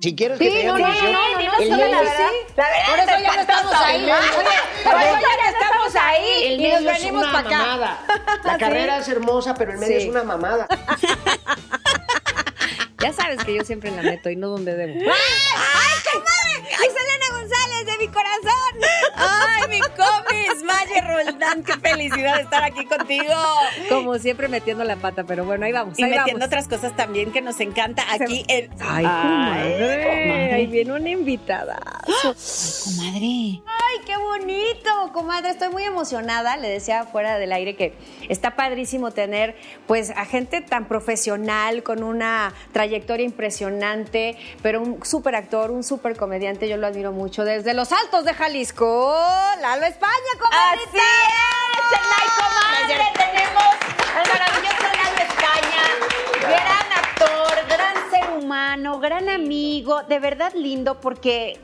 Si quieres que Sí, te no, diga no, no, no, no, el no, la verdad. La verdad, Por eso ya no estamos ahí. Por eso ya no estamos ahí. El Y medio nos es venimos una para acá. mamada. La carrera es hermosa, pero el medio Sí. es una mamada. Ya sabes que yo siempre la meto y no donde debo. ¡Ay, comadre! ¡Ay, Selena González de mi corazón! ¡Ay, mi comis! Maye Roldán, qué felicidad de estar aquí contigo. Como siempre metiendo la pata, pero bueno, ahí vamos. Y ahí metiendo vamos. otras cosas también que nos encanta aquí en... Ay, comadre. Ahí viene una invitada. Comadre. Ay, qué bonito, comadre. Estoy muy emocionada. Le decía fuera del aire que está padrísimo tener, pues, a gente tan profesional, con una trayectoria impresionante, pero un súper actor, un súper comediante. Yo lo admiro mucho. Desde los altos de Jalisco, Lalo España, comadre. Así es, en la comadre tenemos al maravilloso Lalo España, gran actor, gran ser humano, gran amigo, de verdad lindo porque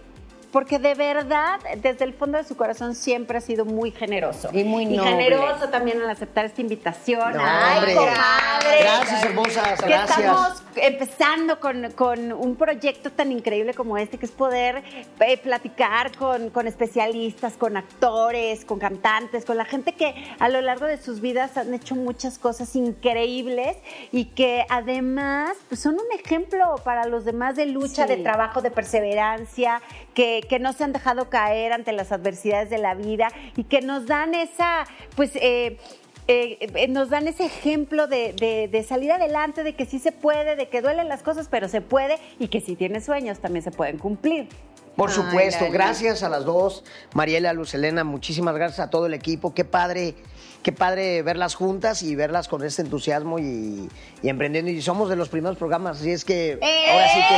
porque de verdad desde el fondo de su corazón siempre ha sido muy generoso Y muy noble. generoso también al aceptar esta invitación. No, Ay, hombre. comadre. Gracias, hermosas, Que gracias. estamos empezando con, con un proyecto tan increíble como este, que es poder eh, platicar con, con especialistas, con actores, con cantantes, con la gente que a lo largo de sus vidas han hecho muchas cosas increíbles y que además pues, son un ejemplo para los demás de lucha, Sí. de trabajo, de perseverancia, que, que no se han dejado caer ante las adversidades de la vida y que nos dan esa, pues... eh, eh, eh, nos dan ese ejemplo de, de- de salir adelante, de que sí se puede, de que duelen las cosas, pero se puede y que si tienes sueños también se pueden cumplir. Por Ay, supuesto, gracias a las dos, Mariela, Luz Helena, muchísimas gracias a todo el equipo. Qué padre, qué padre verlas juntas y verlas con este entusiasmo y, y emprendiendo. Y somos de los primeros programas, así es que ahora sí que.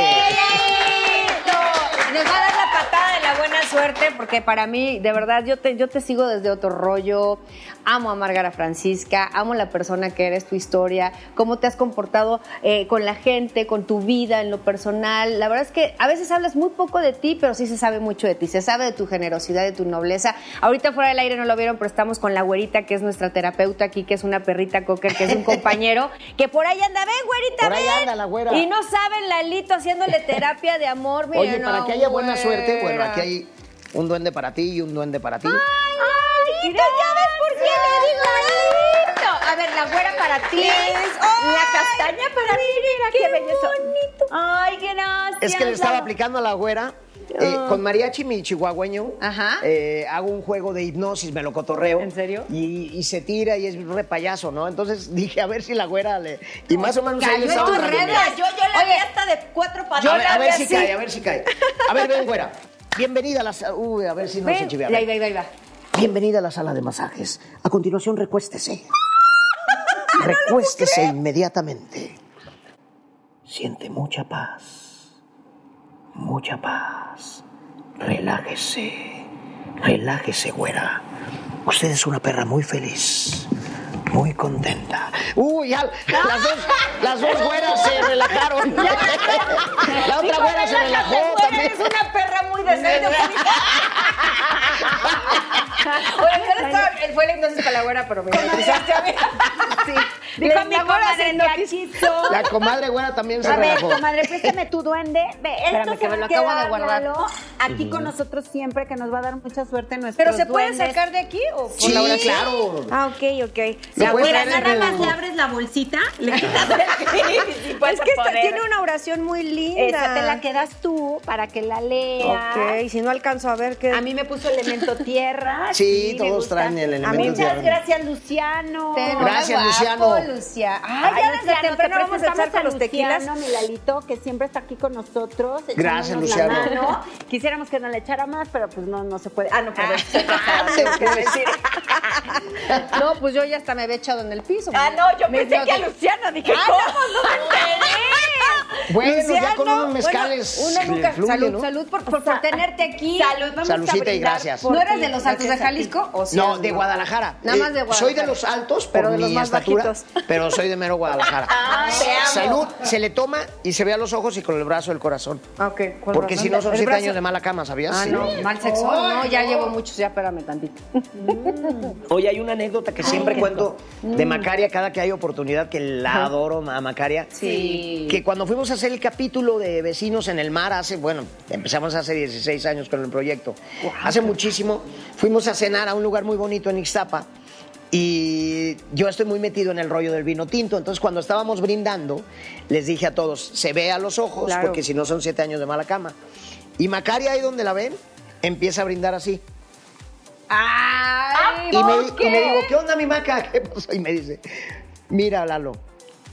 Nos va buena suerte porque para mí, de verdad, yo te, yo te sigo desde otro rollo. Amo a Márgara Francisca, amo la persona que eres, tu historia, cómo te has comportado eh, con la gente, con tu vida en lo personal. La verdad es que a veces hablas muy poco de ti, pero sí se sabe mucho de ti. Se sabe de tu generosidad, de tu nobleza. Ahorita fuera del aire no lo vieron, pero estamos con la güerita, que es nuestra terapeuta aquí, que es una perrita cocker, que es un compañero, que por ahí anda, ven, güerita, Por ahí ven. anda la güera. Y no saben, Lalito haciéndole terapia de amor. Oye, para no, que haya buena suerte, bueno, güera. Aquí hay un duende para ti y un duende para ti. ¡Ay, ¿ya ves por qué le digo lindo? A ver, la güera para ti, la castaña para ti, mira qué, belleza. bonito. Ay, gracias. Es que le estaba aplicando a la güera. eh, con mariachi, mi chihuahueño, Ajá. eh, hago un juego de hipnosis, me lo cotorreo. ¿En serio? Y, y se tira y es re payaso, ¿no? Entonces dije, a ver si la güera le... Y más o menos ahí en estaba tus redes. Yo, yo la vi hasta de cuatro patas. a, ver, a ver si cae, a ver si cae. A ver, ven, güera. Bienvenida a la sala... Uy, a ver si no Ven, se chivea. ahí va, ahí va, ahí va. Bienvenida a la sala de masajes. A continuación, recuéstese. recuéstese inmediatamente. Siente mucha paz. Mucha paz. Relájese. Relájese, güera. Usted es una perra muy feliz. Muy contenta. Uy, ya, las dos, las dos güeras se relajaron. La otra güera se relajó también. Eres una perra muy decente. Oye, fue la hipnosis para la güera, pero me hipnotizaste a mí. Sí. Dijo, mi aquí. La comadre güera también se A ver, relajó. comadre, préstame tu duende. Ve, Espérame, esto que se me lo acabo de guardar. Aquí con nosotros siempre, que nos va a dar mucha suerte en nuestros ¿Pero se puede sacar de aquí o por Sí, la hora claro. Ah, ok, ok. Lo La nada más le abres la bolsita, le quitas el tiene una oración muy linda. Esa te la quedas tú para que la leas. Ok, si no alcanzo a ver qué. A mí me puso elemento tierra. Sí, me todos traen el elemento Muchas tierra. gracias, Luciano. No, Gracias, guapo, Luciano. Lucia. Ay, Ay, ya desde Luciano, te temprano vamos a echar con los tequilas. Luciano, mi Lalito, que siempre está aquí con nosotros. Gracias, Luciano. La mano. Quisiéramos que nos le echara más, pero pues no, no se puede. Ah, no, perdón. Ah, tengo que decir. No, pues yo ya hasta me había echado en el piso. Ah, no, yo Me- pensé no, que a Luciano. Dije, Ah, ¿cómo? no, No me enteré. Bueno, ya con Luciano, unos mezcales. bueno, uno nunca. fluye, salud, ¿no? salud por, por, por tenerte aquí. Salud, vamos Saludcita a y gracias. ¿No eres ti, de los altos de. Jalisco? ¿O sí No, de Guadalajara. Nada más de Eh, Guadalajara. Soy de los altos por Pero de los mi más estatura, bajitos. pero soy de mero Guadalajara. Ay, te amo. Salud, se le toma y se ve a los ojos y con el brazo del corazón. Ah, ok. ¿Cuál Porque razón? si no son El siete brazo. años de mala cama, ¿sabías? Ah, Sí. no, mal sexo. No, ya llevo muchos, ya espérame tantito. Oye, hay una anécdota que siempre cuento de Macaria cada que hay oportunidad, que la adoro a Macaria. Sí. Que cuando fuimos a hacer el capítulo de Vecinos en el Mar hace, bueno, empezamos hace 16 años con el proyecto. Hace muchísimo. Fuimos a cenar a un lugar muy bonito en Ixtapa y yo estoy muy metido en el rollo del vino tinto. Entonces, cuando estábamos brindando, les dije a todos, se ve a los ojos, Claro. porque si no son siete años de mala cama. Y Macaria, ahí donde la ven, empieza a brindar así. Ay, Y me, ¿por y me digo, ¿qué onda, mi maca? ¿Qué pasó? Y me dice, mira, Lalo,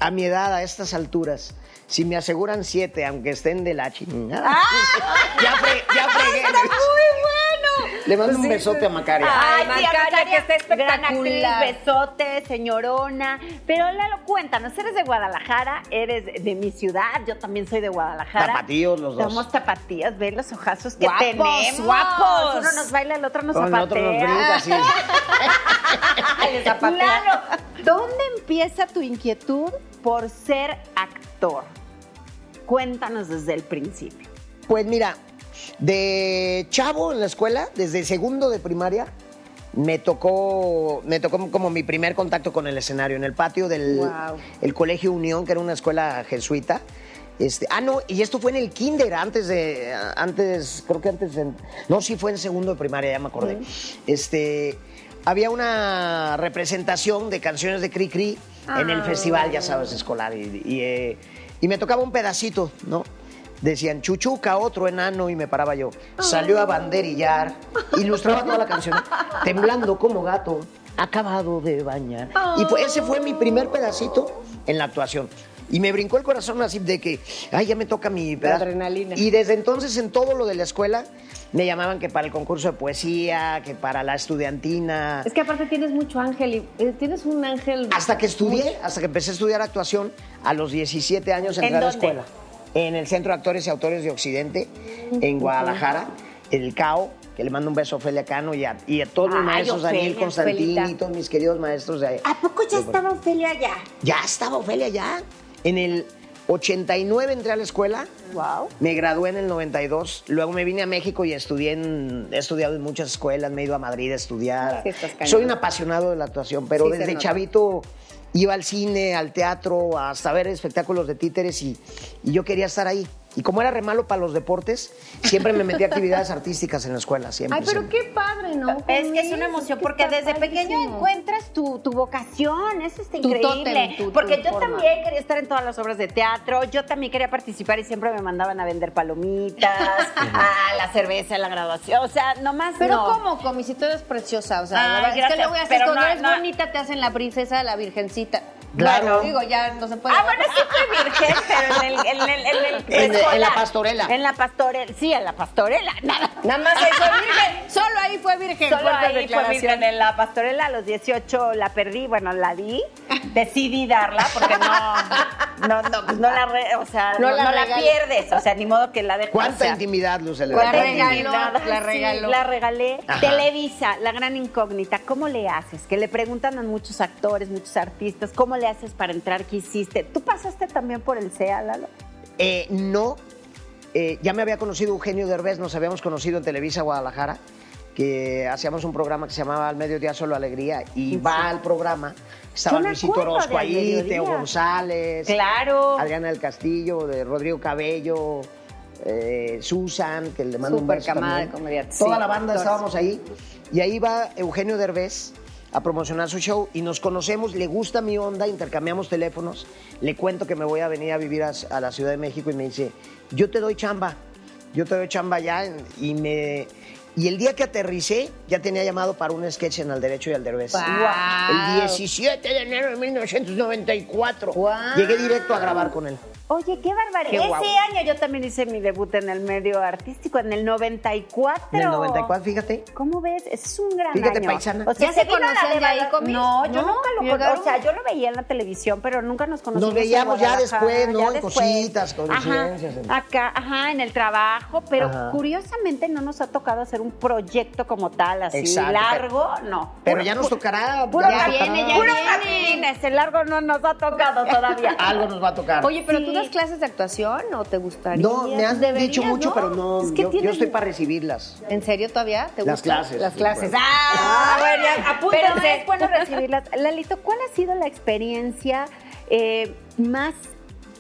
a mi edad, a estas alturas, si me aseguran siete, aunque estén de la chingada. ya, fre- ya fregué. ¡Está muy bueno! Le mando un besote a Macaria. Ay, sí, Macaria, que está Gran actriz, espectacular. besote, señorona. Pero Lalo, cuéntanos, eres de Guadalajara, eres de mi ciudad, yo también soy de Guadalajara. Tapatíos los dos. Somos tapatías, ve los ojazos que Guapos, tenemos. guapos. Uno nos baila, el otro nos Con el otro nos zapatea. Le zapatea. Lalo, ¿dónde empieza tu inquietud por ser Cuéntanos desde el principio. Pues mira, de chavo en la escuela, desde segundo de primaria, me tocó, me tocó como mi primer contacto con el escenario, en el patio del Wow. el Colegio Unión, que era una escuela jesuita. Este, ah, no, y esto fue en el kinder, antes de, antes, creo que antes, de- no, sí fue en segundo de primaria, ya me acordé. Este, había una representación de canciones de Cri Cri en el festival, ya sabes, escolar, y, y, eh, y me tocaba un pedacito, ¿no? Decían Chuchuca, otro enano, y me paraba yo. Salió a banderillar, ilustraba toda la canción, temblando como gato, acabado de bañar. Y fue- ese fue mi primer pedacito en la actuación. Y me brincó el corazón así de que, ay, ya me toca mi adrenalina. Y desde entonces en todo lo de la escuela me llamaban que para el concurso de poesía, que para la estudiantina. Es que aparte tienes mucho ángel y eh, tienes un ángel. Hasta que estudié, hasta que empecé a estudiar actuación, a los 17 años ¿En entré a la dónde? escuela. En el Centro de Actores y Autores de Occidente, en Guadalajara, el CAO, que le mando un beso a Ofelia Cano y a, y a todos mis Ay, maestros, Daniel Constantini Ofelita. y todos mis queridos maestros de ¿A poco ya estaba Ofelia allá? Ya estaba Ofelia ya. En el 89 entré a la escuela. Wow. Me gradué en el 92, luego me vine a México y estudié en, he estudiado en muchas escuelas, me he ido a Madrid a estudiar. Sí. Soy un apasionado de la actuación, pero Sí, desde chavito iba al cine, al teatro, hasta ver espectáculos de títeres y, y yo quería estar ahí. Y como era re malo para los deportes, siempre me metí a actividades artísticas en la escuela, siempre. Ay, pero siempre. qué padre, ¿no? Es que es una emoción porque desde pequeño encuentras tu, tu vocación, eso está Tu increíble. tótem, tu- tu porque yo forma. también quería estar en todas las obras de teatro, yo también quería participar y siempre me mandaban a vender palomitas, a la cerveza, la graduación, o sea, nomás Pero no. ¿cómo, Comi? Si tú eres preciosa, o sea, Ay, la verdad es que gracias, luego haces pero cuando no, eres no. bonita te hacen la princesa, la virgencita. Claro. Bueno, digo, ya no se puede. Ah, bueno, sí fui virgen, pero en el, en el, en el En- en la pastorela. En la pastorela, sí, en la pastorela, nada. Nada más ahí fue virgen. Solo ahí fue virgen. Solo Fuerte ahí fue virgen en la pastorela, a los 18 la perdí, bueno, la di, decidí darla porque no, no, no, pues no la, re- o sea, No no, la no la, pierdes, o sea, ni modo que la dejes. ¿Cuánta o sea, intimidad, Lucela? La ¿Cuánta regaló, intimidad? la sí, regaló. la regalé. Ajá. Televisa, la gran incógnita, ¿cómo le haces? Que le preguntan a muchos actores, muchos artistas, ¿cómo le haces para entrar? ¿Qué hiciste? ¿Tú pasaste también por el CEA, Lalo? Eh, no, eh, ya me había conocido Eugenio Derbez, nos habíamos conocido en Televisa Guadalajara, que hacíamos un programa que se llamaba Al Mediodía Solo Alegría, y va al programa, estaba Luisito Orozco ahí. Teo González, Claro. Adriana del Castillo, de Rodrigo Cabello, eh, Susan, que le mando un beso camada también. de comediantes, Toda sí, la banda actores. estábamos ahí, y ahí va Eugenio Derbez a promocionar su show y nos conocemos, le gusta mi onda, intercambiamos teléfonos, le cuento que me voy a venir a vivir a, a la Ciudad de México y me dice, yo te doy chamba, yo te doy chamba ya y me... Y el día que aterricé, ya tenía llamado para un sketch en Al Derecho y Al Derbez. Guau. El 17 de enero de 1994. Guau. Llegué directo a grabar con él. Oye, qué barbaridad. Qué Ese año yo también hice mi debut en el medio artístico, en el 94. En el 94, fíjate. ¿Cómo ves? Ese es un gran Fíjate, año. paisana. O sea, ¿Ya se conocían de ahí, Comis? No, yo ¿No? nunca lo. ¿Llegaron? O sea, yo lo veía en la televisión, pero nunca nos conocimos. Nos veíamos ya después, ¿no? ya En después. cositas, Ajá, coincidencias, en- acá, ajá, en el trabajo, pero Ajá. curiosamente no nos ha tocado hacer un proyecto como tal, así Exacto, largo, no. Pero Puro- ya nos tocará. Puro ya viene, ya puro viene. el largo no nos ha tocado todavía. Algo nos va a tocar. Oye, pero Sí. tú das clases de actuación o te gustaría? no, me han Deberías, dicho mucho, ¿no? pero no. Es que yo, estoy para recibirlas. ¿En serio todavía? ¿Te Las gusta? clases, Las clases. Ah, ¡Ah! bueno, ya, apúntense. Pero es bueno recibirlas. Lalito, ¿cuál ha sido la experiencia eh, más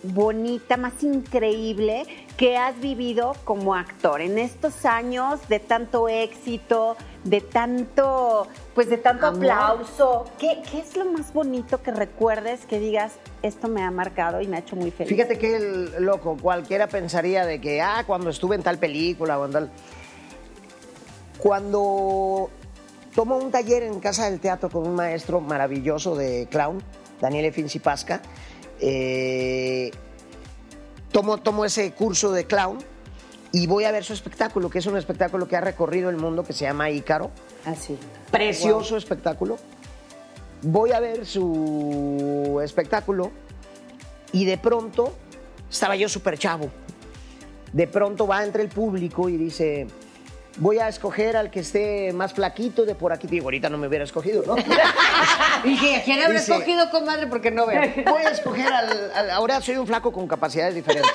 bonita, más increíble que has vivido como actor en estos años de tanto éxito, de tanto, pues de tanto Amor. aplauso? ¿Qué, qué es lo más bonito que recuerdes que digas, esto me ha marcado y me ha hecho muy feliz? Fíjate que el loco, cualquiera pensaría de que, ah, cuando estuve en tal película o en tal. Cuando tomo un taller en Casa del Teatro con un maestro maravilloso de clown, Daniel Fincipasca, eh, tomo, tomo ese curso de clown y voy a ver su espectáculo, que es un espectáculo que ha recorrido el mundo que se llama Ícaro. Así. Precioso espectáculo. Voy a ver su espectáculo y de pronto estaba yo súper chavo. De pronto va entre el público y dice, voy a escoger al que esté más flaquito de por aquí. Digo, ahorita no me hubiera escogido, ¿no? Dije, ¿quién habrá escogido, comadre? Porque no veo. Voy a escoger al, al- Ahora soy un flaco con capacidades diferentes.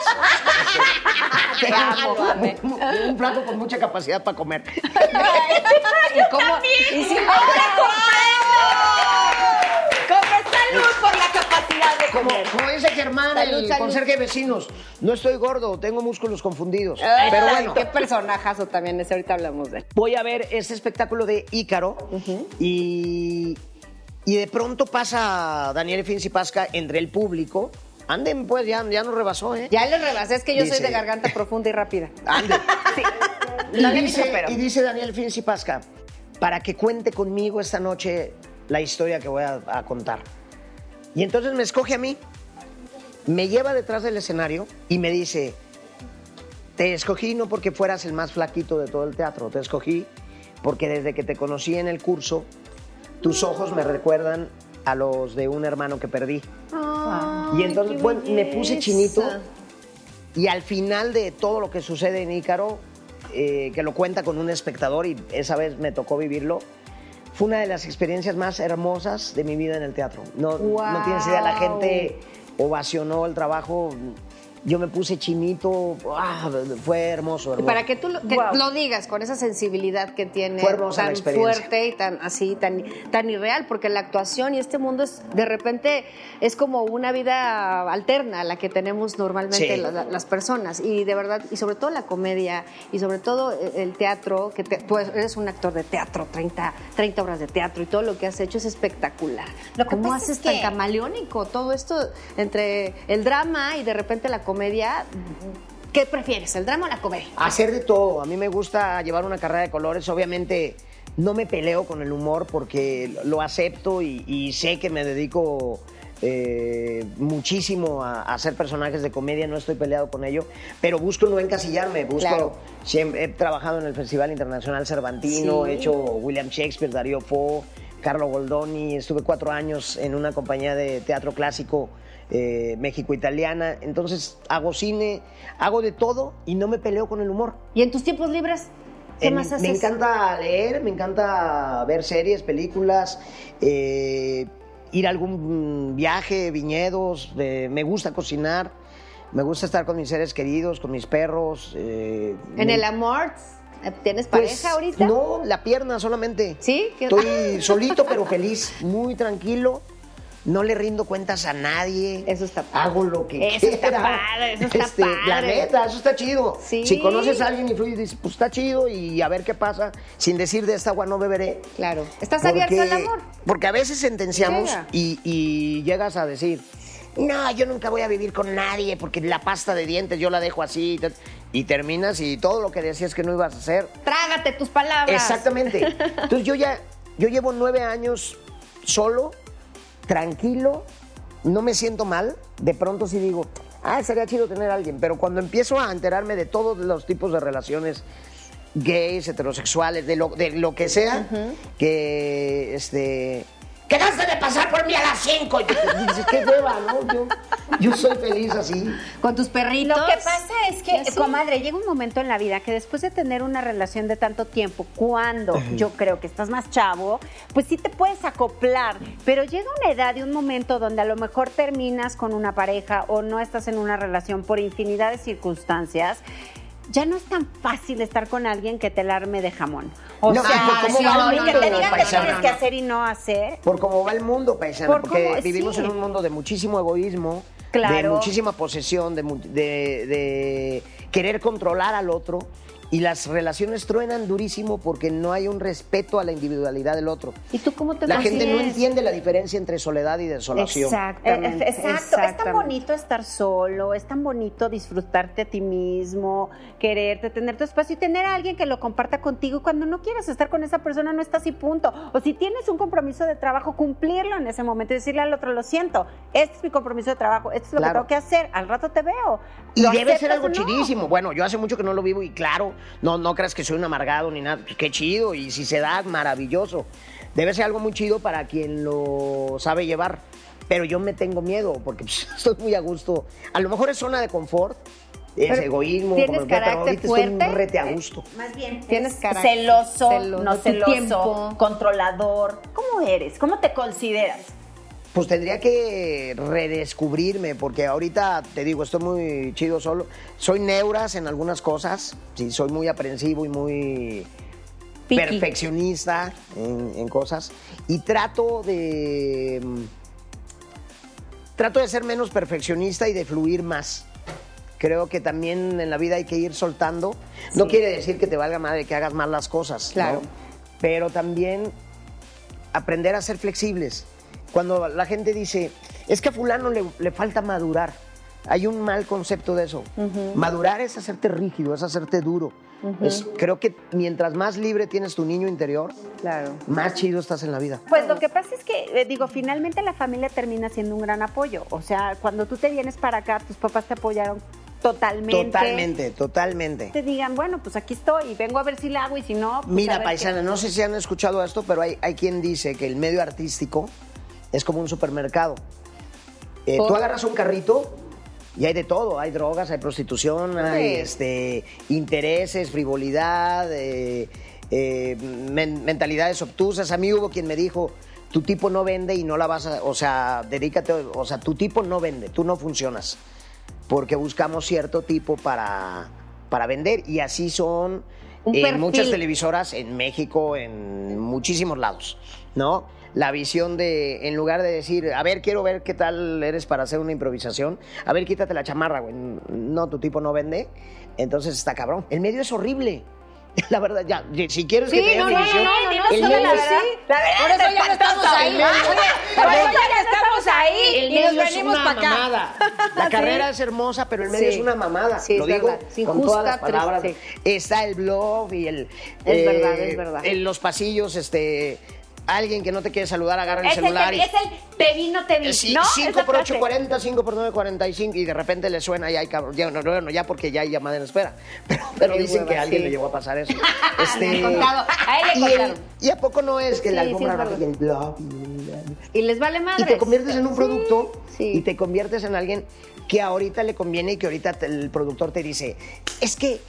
Un, un flaco con mucha capacidad para comer. ¿Y cómo? ¿Y si ¡Come salud por la capacidad de Como, comer! como dice Germán, Salud, el salud. conserje de vecinos, no estoy gordo, tengo músculos confundidos. Ay, Pero bueno, qué personajazo también ese, ahorita hablamos de él. voy a ver este espectáculo de Ícaro y, y de pronto pasa Daniel Fincipasca entre el público. Anden, pues, ya, ya nos rebasó, ¿eh? Ya le rebasé, es que yo soy de garganta profunda y rápida. Ande. Y, No le dice, pero- y dice Daniel Fincipasca, para que cuente conmigo esta noche la historia que voy a, a contar. Y entonces me escoge a mí, me lleva detrás del escenario y me dice, te escogí no porque fueras el más flaquito de todo el teatro, te escogí porque desde que te conocí en el curso, tus ojos me recuerdan a los de un hermano que perdí. Y entonces, bueno, me puse chinito y al final de todo lo que sucede en Ícaro, eh, que lo cuenta con un espectador y esa vez me tocó vivirlo, fue una de las experiencias más hermosas de mi vida en el teatro. No, no tienes idea, la gente ovacionó el trabajo. Yo me puse chinito, ah, fue hermoso, Y para que tú lo, que Wow. lo digas con esa sensibilidad que tiene Fue hermosa la tan fuerte y tan así, tan, tan irreal, porque la actuación y este mundo es de repente es como una vida alterna a la que tenemos normalmente Sí. la- la- las personas. Y de verdad, y sobre todo la comedia, y sobre todo eh, el teatro, que te- tú eres un actor de teatro, 30, 30 obras de teatro, y todo lo que has hecho es espectacular. Lo que ¿Cómo haces es tan que- camaleónico todo esto entre el drama y de repente la comedia? ¿Qué prefieres, el drama o la comedia? Hacer de todo. A mí me gusta llevar una carrera de colores. Obviamente no me peleo con el humor porque lo acepto y, y sé que me dedico eh, muchísimo a, a hacer personajes de comedia. No estoy peleado con ello, pero busco no encasillarme. Busco Claro. siempre he trabajado en el Festival Internacional Cervantino, Sí. he hecho William Shakespeare, Darío Fo, Carlo Goldoni. Estuve cuatro años en una compañía de teatro clásico eh, México-italiana. Entonces hago cine, hago de todo y no me peleo con el humor. ¿Y en tus tiempos libres? ¿Qué En- más haces? Me encanta leer, me encanta ver series, películas, eh, ir a algún viaje, viñedos, eh, me gusta cocinar, me gusta estar con mis seres queridos, con mis perros. ¿En el amor? ¿Tienes pues, pareja ahorita? No, la pierna solamente. ¿Sí? ¿Qué- Estoy solito pero feliz, muy tranquilo. No le rindo cuentas a nadie. Eso está padre. Hago lo que Eso está padre, eso está Este, La padre. neta, eso está chido. Sí. Si conoces a alguien y fluye dices, pues está chido y a ver qué pasa, sin decir de esta agua no beberé. Claro. ¿Estás Porque- abierto al amor? Porque a veces sentenciamos Llega. y, y llegas a decir, no, yo nunca voy a vivir con nadie porque la pasta de dientes yo la dejo así. y tal". Y terminas y todo lo que decías que no ibas a hacer, Trágate tus palabras. Exactamente. Entonces yo ya, yo llevo nueve años solo, tranquilo, no me siento mal. De pronto sí digo, ah, sería chido tener a alguien. Pero cuando empiezo a enterarme de todos los tipos de relaciones gays, heterosexuales, de lo, de lo que sea, que este. ¡Que gaste de pasar por mí a las cinco! Y dices, qué hueva, ¿no? Yo, yo soy feliz así. Con tus perritos. Lo que pasa es ¿Y que, así? comadre, llega un momento en la vida que después de tener una relación de tanto tiempo, cuando yo creo que estás más chavo, pues sí te puedes acoplar, pero llega una edad y un momento donde a lo mejor terminas con una pareja o no estás en una relación por infinidad de circunstancias. Ya no es tan fácil estar con alguien que te la arme de jamón. O No, sea, ¿cómo sí, va el que mundo, te digan que paisana? tienes que hacer y no hacer. Por cómo va el mundo, paisano, Por porque cómo- vivimos sí. en un mundo de muchísimo egoísmo, de Claro. muchísima posesión, de, de- de querer controlar al otro. Y las relaciones truenan durísimo porque no hay un respeto a la individualidad del otro. ¿Y tú cómo te La gente no entiende la diferencia entre soledad y desolación. Exactamente. Eh, Exacto, es tan bonito estar solo, es tan bonito disfrutarte a ti mismo, quererte, tener tu espacio y tener a alguien que lo comparta contigo. Y Cuando no quieras estar con esa persona, no estás y punto. O si tienes un compromiso de trabajo, cumplirlo en ese momento y decirle al otro, lo siento, este es mi compromiso de trabajo, esto es lo Claro. que tengo que hacer, al rato te veo. Y ¿Lo debe ser algo no? chidísimo. Bueno, yo hace mucho que no lo vivo y claro, no, no creas que soy un amargado ni nada. Qué chido. Y si se da, maravilloso. Debe ser algo muy chido para quien lo sabe llevar. Pero yo me tengo miedo porque pues, estoy muy a gusto. A lo mejor es zona de confort, es Pero egoísmo, ¿tienes como- pero carácter ahorita fuerte? estoy rete a gusto. Más bien, Tienes carácter celoso, celoso, no celoso, tiempo. controlador. ¿Cómo eres? ¿Cómo te consideras? Pues tendría que redescubrirme, porque ahorita te digo, estoy muy chido solo. Soy neuras en algunas cosas, sí, soy muy aprensivo y muy perfeccionista en, en cosas. Y trato de. mm, Trato de ser menos perfeccionista y de fluir más. Creo que también en la vida hay que ir soltando. No quiere decir que te valga madre que hagas mal las cosas. ¿no? Claro. Pero también aprender a ser flexibles. Cuando la gente dice, es que a fulano le, le falta madurar, hay un mal concepto de eso. Madurar es hacerte rígido, es hacerte duro. Es- creo que mientras más libre tienes tu niño interior, Claro. más chido estás en la vida. Pues lo que pasa es que, eh, digo, finalmente la familia termina siendo un gran apoyo. O sea, cuando tú te vienes para acá, tus papás te apoyaron totalmente. Totalmente, totalmente. Te digan, bueno, pues aquí estoy y vengo a ver si la hago y si no. pues Mira, paisana, no sé si han escuchado esto, pero hay, hay quien dice que el medio artístico es como un supermercado. Eh, tú agarras un carrito y hay de todo, hay drogas, hay prostitución, hay este, intereses, frivolidad, eh, eh, men- mentalidades obtusas. A mí hubo quien me dijo, tu tipo no vende y no la vas a, o sea, dedícate, o sea, tu tipo no vende, tú no funcionas, porque buscamos cierto tipo para, para vender y así son en muchas televisoras en México, en muchísimos lados, ¿no? La visión de, en lugar de decir, a ver, quiero ver qué tal eres para hacer una improvisación, a ver, quítate la chamarra, güey. No, tu tipo no vende, entonces está cabrón. El medio es horrible. La verdad, ya, si quieres que Sí, te diga no, mi no, no, visión, no, no, no, el sí, medio la verdad. La verdad Por eso es ya no estamos ahí. Oye, por eso ya no estamos ahí. El y nos es venimos una para acá. mamada. La carrera es hermosa, pero el medio Sí. es una mamada. Sí, Lo digo verdad. Con injusta, todas las palabras. triste. Está el blog y el. Es verdad, es verdad. En los pasillos, este. Alguien que no te quiere saludar, agarra el Es el, celular te, y. es el te vi, no te vi, Eh, sí, ¿no? 5 Esa por frase. 8, 40, 5 por 9, 45 y de repente le suena y hay cabrón. Ya, no, no, no, ya porque ya hay llamada en espera. Pero, dicen hueva, que a alguien sí. le llegó a pasar eso. Este, contado. A él le y, el- y a poco no es que la alfombra y el blog y- les vale madre. y te conviertes en un producto sí. y te conviertes en alguien que ahorita le conviene y que ahorita te- el productor te dice, es que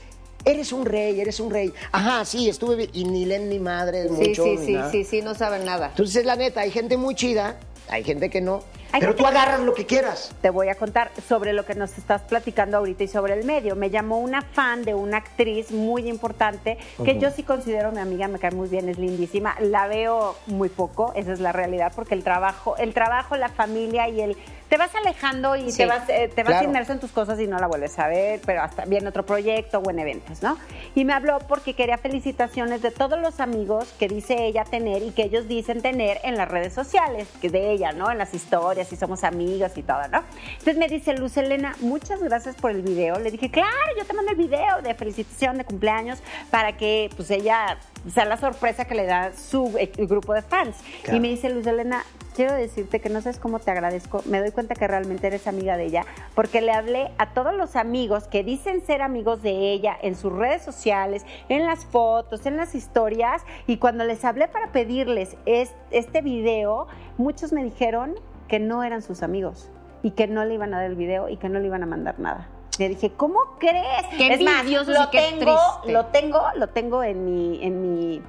eres un rey, eres un rey. Ajá, sí, estuve y ni leen ni madre Sí, mucho. sí, ni sí, nada. sí, sí, no saben nada. Entonces, la neta, hay gente muy chida, hay gente que no, Hay pero tú agarras lo que quieras. Te voy a contar sobre lo que nos estás platicando ahorita y sobre el medio. Me llamó una fan de una actriz muy importante que yo sí considero mi amiga, me cae muy bien, es lindísima. La veo muy poco, esa es la realidad, porque el trabajo, el trabajo, la familia y el te vas alejando y Sí, te vas, eh, te vas claro. inmerso en tus cosas y no la vuelves a ver, pero hasta viene otro proyecto o en eventos, ¿no? Y me habló porque quería felicitaciones de todos los amigos que dice ella tener y que ellos dicen tener en las redes sociales, que de ella, ¿no? En las historias y somos amigos y todo, ¿no? Entonces me dice Luz Elena, muchas gracias por el video. Le dije, claro, yo te mando el video de felicitación de cumpleaños para que pues ella sea la sorpresa que le da su eh, grupo de fans. Claro. Y me dice Luz Elena, quiero decirte que no sabes cómo te agradezco. Me doy cuenta que realmente eres amiga de ella, porque le hablé a todos los amigos que dicen ser amigos de ella en sus redes sociales, en las fotos, en las historias, y cuando les hablé para pedirles es- este video, muchos me dijeron que no eran sus amigos y que no le iban a dar el video y que no le iban a mandar nada. Le dije, ¿cómo crees? Qué es más, lo qué tengo, lo tengo, lo tengo en mi, en mi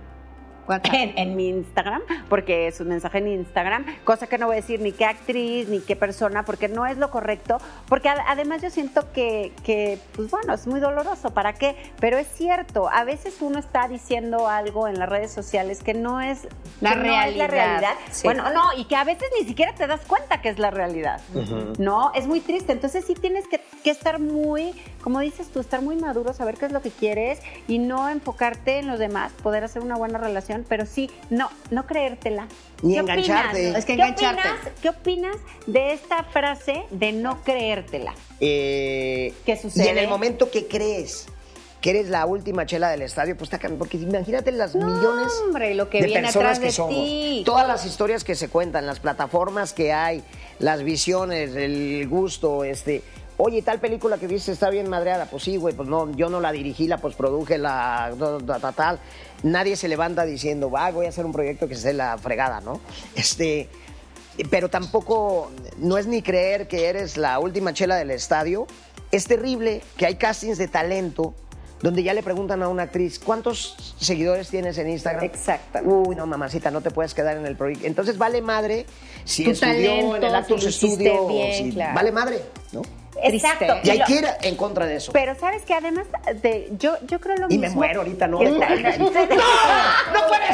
WhatsApp. en, en mi Instagram, porque es un mensaje en Instagram, cosa que no voy a decir ni qué actriz ni qué persona, porque no es lo correcto, porque ad- además yo siento que, que, pues bueno, es muy doloroso, ¿para qué? Pero es cierto, a veces uno está diciendo algo en las redes sociales que no es La no es la realidad, realidad. sí. Bueno, no, y que a veces ni siquiera te das cuenta que es la realidad. No, es muy triste. Entonces sí tienes que, que estar muy, como dices tú, estar muy maduro, saber qué es lo que quieres y no enfocarte en los demás, poder hacer una buena relación, pero sí, no, no creértela. Ni ¿Qué engancharte. opinas? Es que ¿Qué engancharte. opinas, ¿Qué opinas de esta frase de no creértela? Eh, ¿Qué sucede? Y en el momento que crees que eres la última chela del estadio, pues está porque imagínate las No, millones hombre, lo que de viene personas atrás que de somos. ti. Todas las historias que se cuentan, las plataformas que hay, las visiones, el gusto, este. Oye, tal película que viste está bien madreada. Pues sí, güey, pues no, yo no la dirigí, la postproduje, la ta, ta, tal. Nadie se levanta diciendo, va, voy a hacer un proyecto que se la fregada, ¿no? Este, pero tampoco no es ni creer que eres la última chela del estadio. Es terrible que hay castings de talento donde ya le preguntan a una actriz, ¿cuántos seguidores tienes en Instagram? Exacto. Uy, no, mamacita, no te puedes quedar en el proyecto. Entonces vale madre si Tu estudió en talento, el Actors si bien, claro. Vale madre, ¿no? Triste. Exacto. Y hay que ir en contra de eso. Pero sabes que además de, yo, yo creo lo y mismo. me muero ahorita, ¿no? ¡No! ¡No puede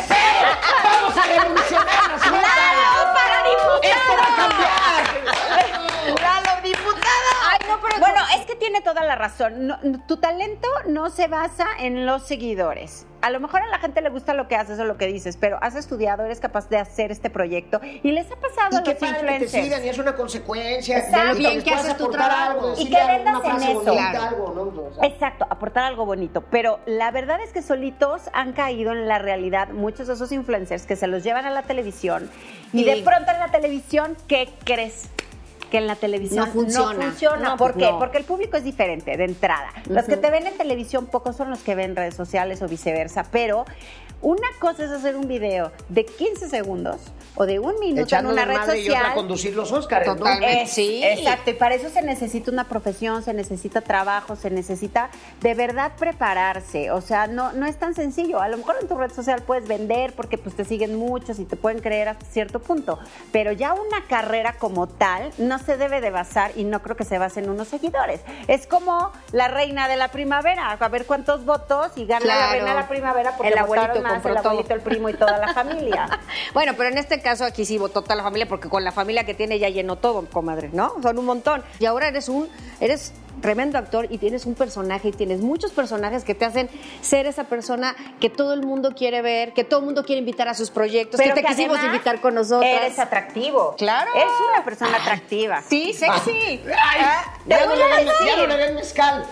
razón. No- tu talento no se basa en los seguidores. A lo mejor a la gente le gusta lo que haces o lo que dices, pero has estudiado, eres capaz de hacer este proyecto y les ha pasado Y a qué los padre que te sigan, y es una consecuencia. Exacto. de Lo bien que haces tu trabajo. algo, Y que vendas en eso. bonita, Claro. algo, ¿no? O sea, Exacto, aportar algo bonito. Pero la verdad es que solitos han caído en la realidad muchos de esos influencers que se los llevan a la televisión y Y- de pronto en la televisión, ¿qué crees? Que en la televisión No funciona. funciona. No, ¿Por qué? no. Porque el público es diferente de entrada. Los que te ven en televisión, pocos son los que ven redes sociales o viceversa. Pero una cosa es hacer un video de 15 segundos o de un minuto echando en una red madre y otra social. conducir los Óscares, ¿no? Es- Sí. Exacto, y para eso se necesita una profesión, se necesita trabajo, se necesita de verdad prepararse. O sea, no, no es tan sencillo. A lo mejor en tu red social puedes vender porque pues te siguen muchos y te pueden creer hasta cierto punto. Pero ya una carrera como tal no se debe de basar y no creo que se base en unos seguidores. Es como la reina de la primavera. A ver cuántos votos y gana la reina de la primavera porque El abuelito más el todo. el primo y toda la familia. Bueno, pero en este caso aquí sí votó toda la familia porque con la familia que tiene ya llenó todo, comadre, ¿no? Son un montón. Y ahora eres un, eres tremendo actor y tienes un personaje y tienes muchos personajes que te hacen ser esa persona que todo el mundo quiere ver, que todo el mundo quiere invitar a sus proyectos, que te quisimos además invitar con nosotros. Eres atractivo. Claro. Es una persona atractiva. Sí, sexy. Ay, te ya, no le decir. ya no le den mezcal.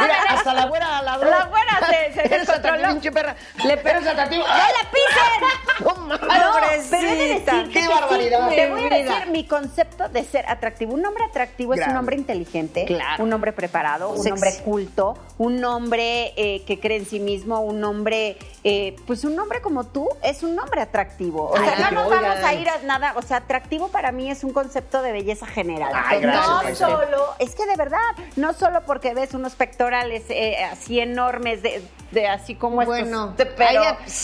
Mira, hasta la güera la La güera se- se Eres descontroló. atractiva, pinche perra. Le Eres atractiva. ¡No la pisen! No mames. No, Pobrecita. pero he de Qué que barbaridad. te voy a decir mi concepto de ser atractivo. Un hombre atractivo es un hombre inteligente, Claro. un hombre preparado, un Sexy. hombre culto, un hombre eh, que cree en sí mismo, un hombre, eh, pues un hombre como tú es un hombre atractivo. O sea, Ay, no nos oigan. vamos a ir a nada. O sea, atractivo para mí es un concepto de belleza general. Ay, gracias, no solo, es que de verdad, no solo porque ves unos pectorales eh, así enormes de, de así como Bueno, estos, de- pero,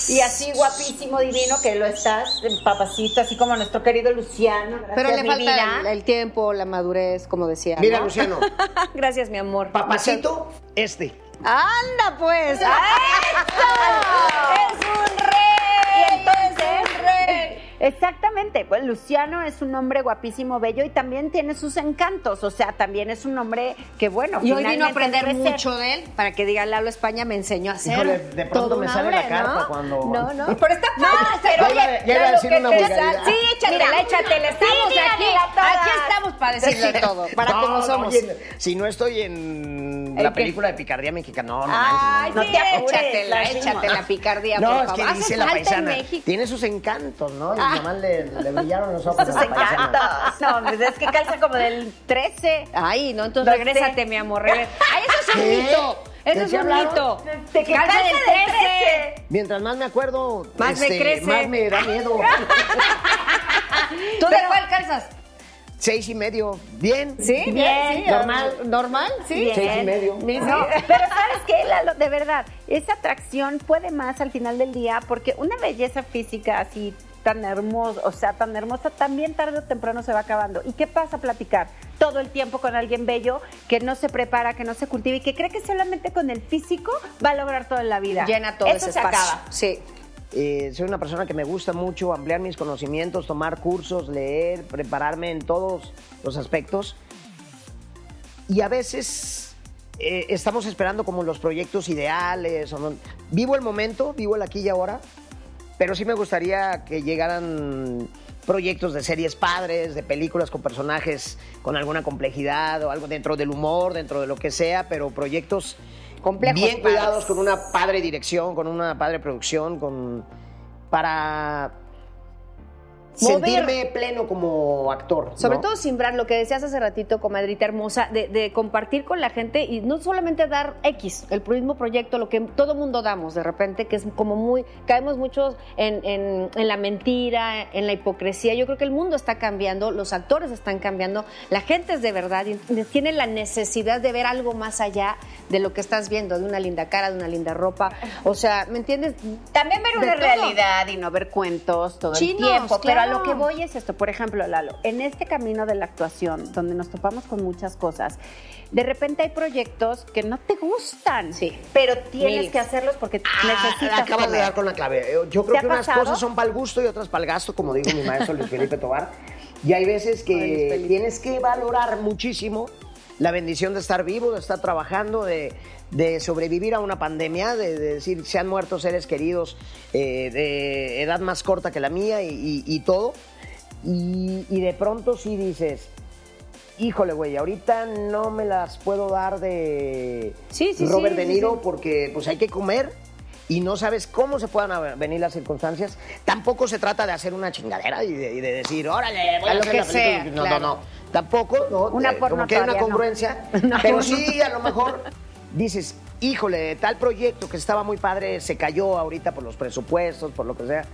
y así guapísimo, divino que lo estás, papacito, así como nuestro querido Luciano. Gracias, Pero le falta el, el tiempo, la madurez, como decía. Mira, ¿no? Luciano. Gracias, mi amor. Papacito, este. ¡Anda, pues! ¡Eso! ¡Es un rey! Y entonces. Exactamente, pues Luciano es un hombre guapísimo, bello y también tiene sus encantos, o sea, también es un hombre que bueno, Y hoy vino a aprender mucho de él para que diga Lalo España me enseñó a hacer. Híjole, de pronto todo me sale la hombre, carta ¿no? cuando- No, no. Pero está No, padre, pero oye, ya iba a decir una vulgaridad. Sí, échatela, Mira, échatela. Estamos sí, aquí. Aquí estamos para decirle todo. Para No, como no, somos. oye, si no estoy en ¿El la qué? película de Picardía Mexicana, no, no Ay, no. no sí, te apures, échatela, la échatela, picardía, No, por es favor. que dice la paisana. Tiene sus encantos, ¿no? Y Ah. nomás le, le brillaron los ojos a Sus la encantos. No, pues es que calza como del 13. Ay, no, entonces sé. regrésate, mi amor. regresa. Ay, eso es un ¿Qué? mito. ¿De Eso es un hablaron? mito. De que Calza calza del del 13. Mientras más me acuerdo, Más me este, crece. más me da miedo. ¿Tú de cuál calzas? Seis y medio. Bien. Sí, Bien, sí, normal. Normal, sí. Bien. Seis y medio. Sí. No, pero ¿sabes qué, Lalo? De verdad, esa atracción puede más al final del día porque una belleza física así tan hermosa, o sea, tan hermosa, también tarde o temprano se va acabando. ¿Y qué pasa platicar todo el tiempo con alguien bello que no se prepara, que no se cultiva y que cree que solamente con el físico va a lograr todo en la vida? Llena todo Eso ese se espacio. acaba. Sí. Eh, soy una persona que me gusta mucho ampliar mis conocimientos, tomar cursos, leer, prepararme en todos los aspectos. Y a veces eh, estamos esperando como los proyectos ideales. o no- Vivo el momento, vivo el aquí y ahora, pero sí me gustaría que llegaran proyectos de series padres, de películas con personajes con alguna complejidad o algo dentro del humor, dentro de lo que sea, pero proyectos Complejos, bien cuidados, con una padre dirección, con una padre producción, con para Mover. sentirme pleno como actor. Sobre ¿no? todo simbrar lo que decías hace ratito, comadrita hermosa, de, de compartir con la gente y no solamente dar X, el mismo proyecto, lo que todo mundo damos de repente, que es como muy, caemos muchos en, en- en la mentira, en la hipocresía. Yo creo que el mundo está cambiando, los actores están cambiando, la gente es de verdad y tiene la necesidad de ver algo más allá de lo que estás viendo, de una linda cara, de una linda ropa. O sea, ¿me entiendes? También ver De una todo. realidad y no ver cuentos todo Chinos, el tiempo. Pero. Lo que voy es esto. Por ejemplo, Lalo, en este camino de la actuación, donde nos topamos con muchas cosas, de repente hay proyectos que no te gustan. Sí. Pero tienes que hacerlos porque Ah, necesitas. acabas de dar con la clave. Eh, Yo ¿Te creo que unas pasado? cosas son para el gusto y otras para el gasto, como dijo mi maestro Luis Felipe Tobar. Y hay veces que tienes que valorar muchísimo la bendición de estar vivo, de estar trabajando, de, de sobrevivir a una pandemia, de, de decir, se han muerto seres queridos eh, de edad más corta que la mía y, y- y todo. Y, y de pronto sí dices, híjole, güey, ahorita no me las puedo dar de Sí, sí, Robert sí, De Niro porque pues hay que comer y no sabes cómo se puedan venir las circunstancias. Tampoco se trata de hacer una chingadera y de, y de decir, órale, voy a, A lo hacer que la película". sea, No, claro. no, no. Tampoco, ¿no? Una Eh, porno como que hay una no. congruencia. Una pero sí, a lo mejor dices, híjole, tal proyecto que estaba muy padre se cayó ahorita por los presupuestos, por lo que sea.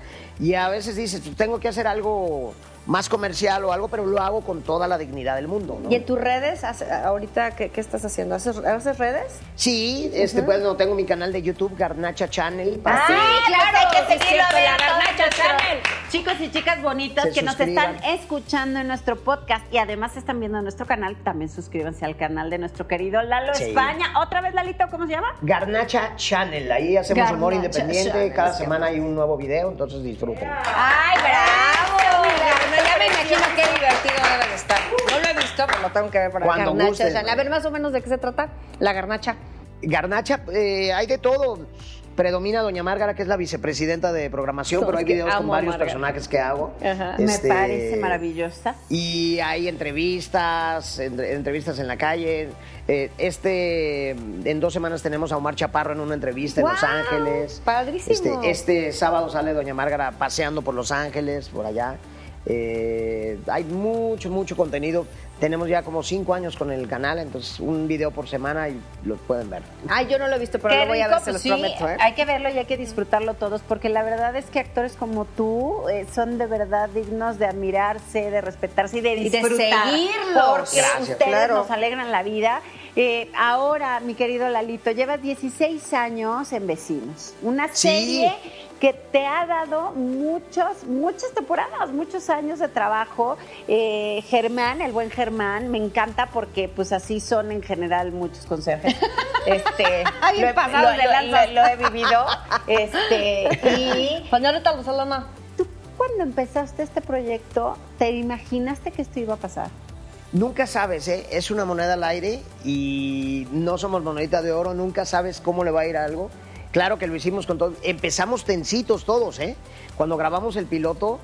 Y a veces dices, pues, tengo que hacer algo más comercial o algo, pero lo hago con toda la dignidad del mundo. ¿no? ¿Y en tus redes, ahorita, ¿qué, qué estás haciendo? ¿Haces, haces redes? Sí, este, pues no tengo mi canal de YouTube, Garnacha Channel. Ah, para que- claro, hay que sí, seguirlo, vean la Garnacha Channel. Chicos y chicas bonitas Se que nos están escuchando en nuestro podcast y además están viendo nuestro canal, también suscríbanse al canal de nuestro querido Lalo Sí. España. Otra vez, Lalito, ¿cómo se llama? Garnacha Channel, ahí hacemos humor independiente, Channel, cada sí. semana hay un nuevo video, entonces disfruten. ¡Ay, bravo! Ya me imagino qué divertido debe de estar. No lo he visto, pero lo tengo que ver para Cuando Garnacha. gusten. A ver, más o menos de qué se trata la garnacha. Garnacha, eh, hay de todo. Predomina Doña Márgara, que es la vicepresidenta de programación, pero hay videos con varios personajes que hago. Ajá. Este, Me parece maravillosa. Y hay entrevistas, entre- entrevistas en la calle. Eh, este, en dos semanas tenemos a Omar Chaparro en una entrevista en Los. Ángeles. Padrísimo. Este, este sábado sale Doña Márgara paseando por Los Ángeles, por allá. Eh, hay mucho, mucho contenido. Tenemos ya como cinco años con el canal, entonces un video por semana y lo pueden ver. Ay, yo no lo he visto, pero Qué lo voy a ver, se pues los sí, prometo, ¿eh? Hay que verlo y hay que disfrutarlo todos, porque la verdad es que actores como tú eh, son de verdad dignos de admirarse, de respetarse y de Y de disfrutar. seguirlos. Porque Gracias. ustedes Claro. nos alegran la vida. Eh, ahora, mi querido Lalito, llevas 16 años en Vecinos. Una Sí. Que te ha dado muchos, muchas temporadas, muchos años de trabajo. Eh, Germán, el buen Germán, me encanta porque pues así son en general muchos conserjes. Este, Ay, lo, he, pasados lo- de lo- lanza. lo- lo he vivido. Este, y Rosalona. tú cuando empezaste este proyecto, ¿te imaginaste que esto iba a pasar? Nunca sabes, ¿eh? Es una moneda al aire y no somos monedita de oro, nunca sabes cómo le va a ir a algo. Claro que lo hicimos con todo. Empezamos tensitos todos, ¿eh? Cuando grabamos el piloto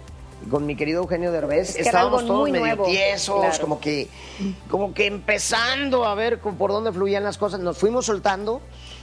con mi querido Eugenio Derbez, Es que era estábamos todos muy medio nuevo, tiesos, claro. como que como que empezando a ver con- por dónde fluían las cosas. Nos fuimos soltando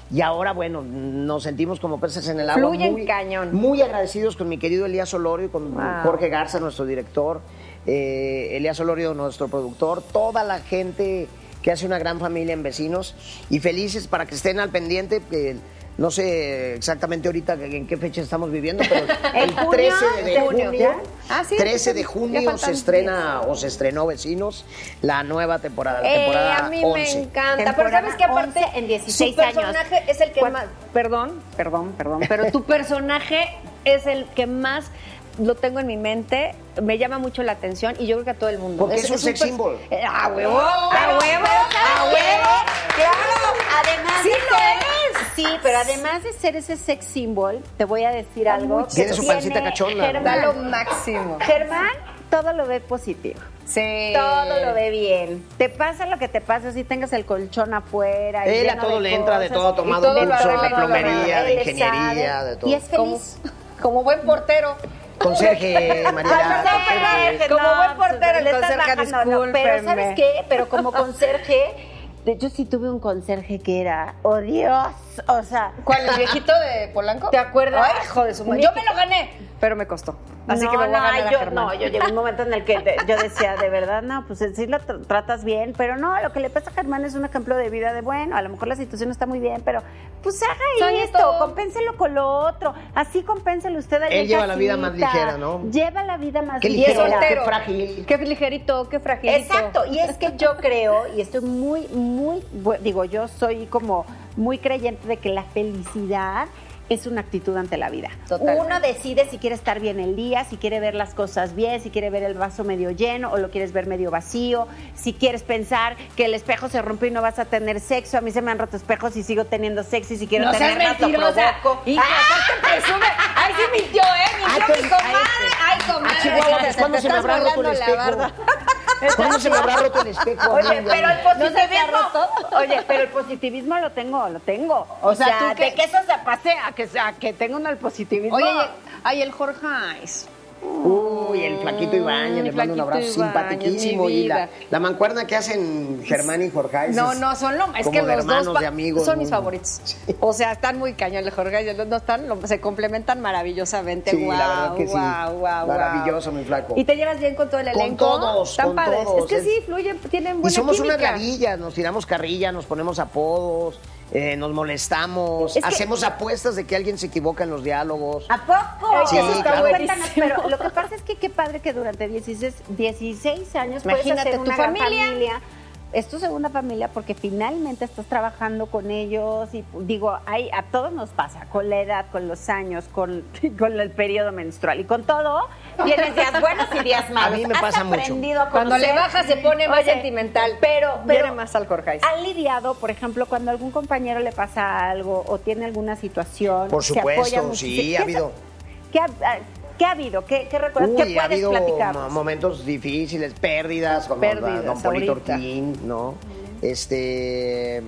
y ahora, bueno, nos sentimos como peces en el agua. Fluyen muy, cañón. Muy agradecidos con mi querido Elías Olorio y con Wow. Jorge Garza, nuestro director, eh, Elías Olorio, nuestro productor, toda la gente que hace una gran familia en vecinos y felices para que estén al pendiente. que no sé exactamente ahorita en qué fecha estamos viviendo, pero ¿En el junio? 13 de ¿De junio? Ah, sí, 13 de junio se estrena o se estrenó Vecinos, la nueva temporada, la Eh, temporada a mí 11. me encanta. Pero sabes que aparte 11 en 16 su años. personaje es el que ¿Cuál- más. Perdón, perdón, perdón. Pero tu personaje es el que más lo tengo en mi mente. Me llama mucho la atención y yo creo que a todo el mundo. Porque es un sex symbol. Eh, ¡A huevo! ¡A huevo! ¡A ¿sabes huevo! ¡Claro! Además Sí de lo ser, sí, pero además de ser ese sex symbol, te voy a decir algo. que Tiene su pancita cachonda, ¿no? Da lo Germán. máximo. Germán todo lo ve positivo. Sí. Todo lo ve bien. Te pasa lo que te pasa, si tengas el colchón afuera. y Él a todo de le entra, de todo ha tomado todo curso de plomería, de ingeniería, sabe, de todo. Y es Como, feliz. como buen portero. Conserje, Mariela. Conserje. Como buen portero, le estás bajando, no, Pero. ¿sabes qué? Pero como conserje, de- yo sí tuve un conserje que era, oh Dios, o sea... ¿Cuál? ¿El viejito de Polanco? ¿Te acuerdas? Ay, hijo de su madre. Yo me lo gané, pero me costó. Así no, que me voy a no, ganar a yo, Germán. no, yo llegó un momento en el que te- yo decía, de verdad, no, pues sí lo tr- tratas bien, pero no, lo que le pasa a Germán es un ejemplo de vida de bueno, a lo mejor la situación está muy bien, pero pues haga Soy esto, esto. compénselo con lo otro, así compénselo usted allá Él lleva la vida más ligera, ¿no? Lleva la vida más Qué ligera. soltero. qué frágil. Qué ligerito, qué fragilito. Exacto, y es que yo creo, y estoy muy, muy, digo, yo soy como muy creyente de que la felicidad es una actitud ante la vida. Totalmente. Uno decide si quiere estar bien el día, si quiere ver las cosas bien, si quiere ver el vaso medio lleno o lo quieres ver medio vacío, si quieres pensar que el espejo se rompe y no vas a tener sexo. A mí se me han roto espejos y sigo teniendo sexo y si quiero No seas tener lo mentirosa. provoco. Hijo, aparte presume. Ay, sí mintió, ¿eh? Mintió Ay, mi comadre. ay, Ay, comadre. Ah, Chihuahua, te- te ¿cuándo se me habrá roto el espejo? ¿Cuándo se me habrá roto el espejo? Oye, pero el ¿No se te positivismo. roto? Oye, pero el positivismo lo tengo, lo tengo. O, sea, sea, ¿tú qué? de que eso se pase a que, sea, que tenga uno el positivismo. Oye, ay, el Jorge. Uy, el flaquito Ibáñez, le mando un abrazo simpaticísimo. Y la, la mancuerna que hacen Germán y Jorge. No, no, son lo, es que los hermanos, dos de amigos. son mis favoritos. O sea, están muy cañón el Jorge y el dos están, lo- se complementan maravillosamente. Sí, guau, la verdad que sí. guau, guau. Maravilloso, mi flaco. Y te llevas bien con todo el Con elenco. todos, Están con padres. todos. Es que sí, fluyen, tienen Y buena somos unas química. gavillas, nos tiramos carrilla, nos ponemos apodos, eh, nos molestamos, Es que- hacemos apuestas de que alguien se equivoca en los diálogos. ¿A poco? Sí, Eso está claro. Pero lo que pasa es que qué padre que durante 16, 16 años puedes Imagínate hacer tu una gran familia. familia. Es tu segunda familia porque finalmente estás trabajando con ellos y digo, hay, a todos nos pasa, con la edad, con los años, con, con el periodo menstrual y con todo, tienes días buenos y días malos. mí me Has pasa mucho. a Cuando le baja se pone más Oye, sentimental. Pero, Viene más al Jorge. ¿Han lidiado, por ejemplo, cuando algún compañero le pasa algo o tiene alguna situación? Por se supuesto, apoya sí, ha ¿Qué habido. ¿Qué ha, qué ha habido? ¿Qué, qué recuerdas? Uy, ¿Qué ha puedes habido platicarnos? mo- momentos difíciles, pérdidas, como Pérdidas, Don Polito. Ortín, ¿no? Este.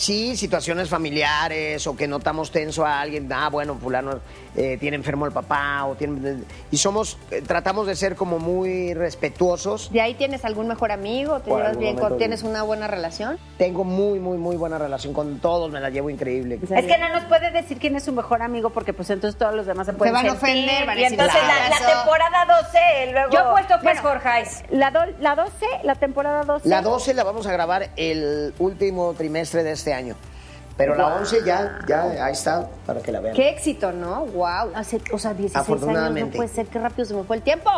Sí, situaciones familiares o que notamos tenso a alguien, ah, bueno, fulano eh, tiene enfermo el papá o tiene... Y somos, eh, tratamos de ser como muy respetuosos. ¿De ahí tienes algún mejor amigo? ¿Te Por llevas bien? con- momento, ¿Tienes una buena relación? Tengo muy, muy, muy buena relación con todos, me la llevo increíble. Es que no nos puede decir quién es su mejor amigo porque pues entonces todos los demás se pueden van a ofender, van a y entonces "Claro, la, la eso". temporada 12 luego... Yo he puesto que es Bueno, Jorge. La, do- la 12, la temporada 12. La 12 la vamos a grabar el último trimestre de este año. Pero la 11 ya, ya, ahí está, para que la vean. Qué éxito, ¿no? Wow. Hace, o sea, 16 años no Afortunadamente. puede ser. Qué rápido se me fue el tiempo.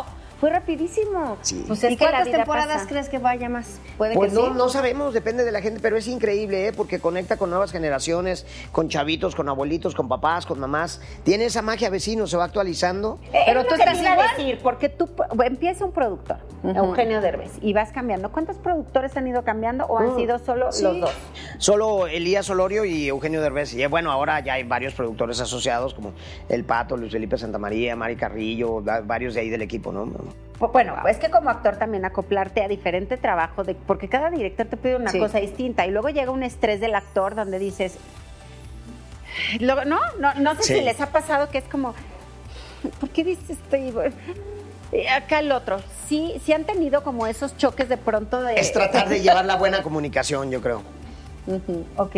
Fue rapidísimo. Sí. Pues ¿Y cuántas temporadas pasa. crees que vaya más? Puede Pues que no, sí. no sabemos, depende de la gente, pero es increíble, ¿eh? porque conecta con nuevas generaciones, con chavitos, con abuelitos, con papás, con mamás. Tiene esa magia vecino, se va actualizando. Eh, Pero tú estás iba a decir, porque tú empieza un productor, Eugenio Derbez, y vas cambiando. ¿Cuántos productores han ido cambiando o han Mm, sido solo sí. los dos? Solo Elías Solorio y Eugenio Derbez. Y eh, bueno, ahora ya hay varios productores asociados, como El Pato, Luis Felipe Santamaría, Mari Carrillo, va- varios de ahí del equipo, ¿no? Pu- Bueno, es que como actor también acoplarte a diferente trabajo, de, porque cada director te pide una Sí. cosa distinta y luego llega un estrés del actor donde dices, luego, no, no, no sé Sí. si les ha pasado que es como, ¿por qué dices esto? Acá el otro, sí, sí han tenido como esos choques de pronto de... Es tratar de llevar la buena comunicación, yo creo. Ujú, Ok.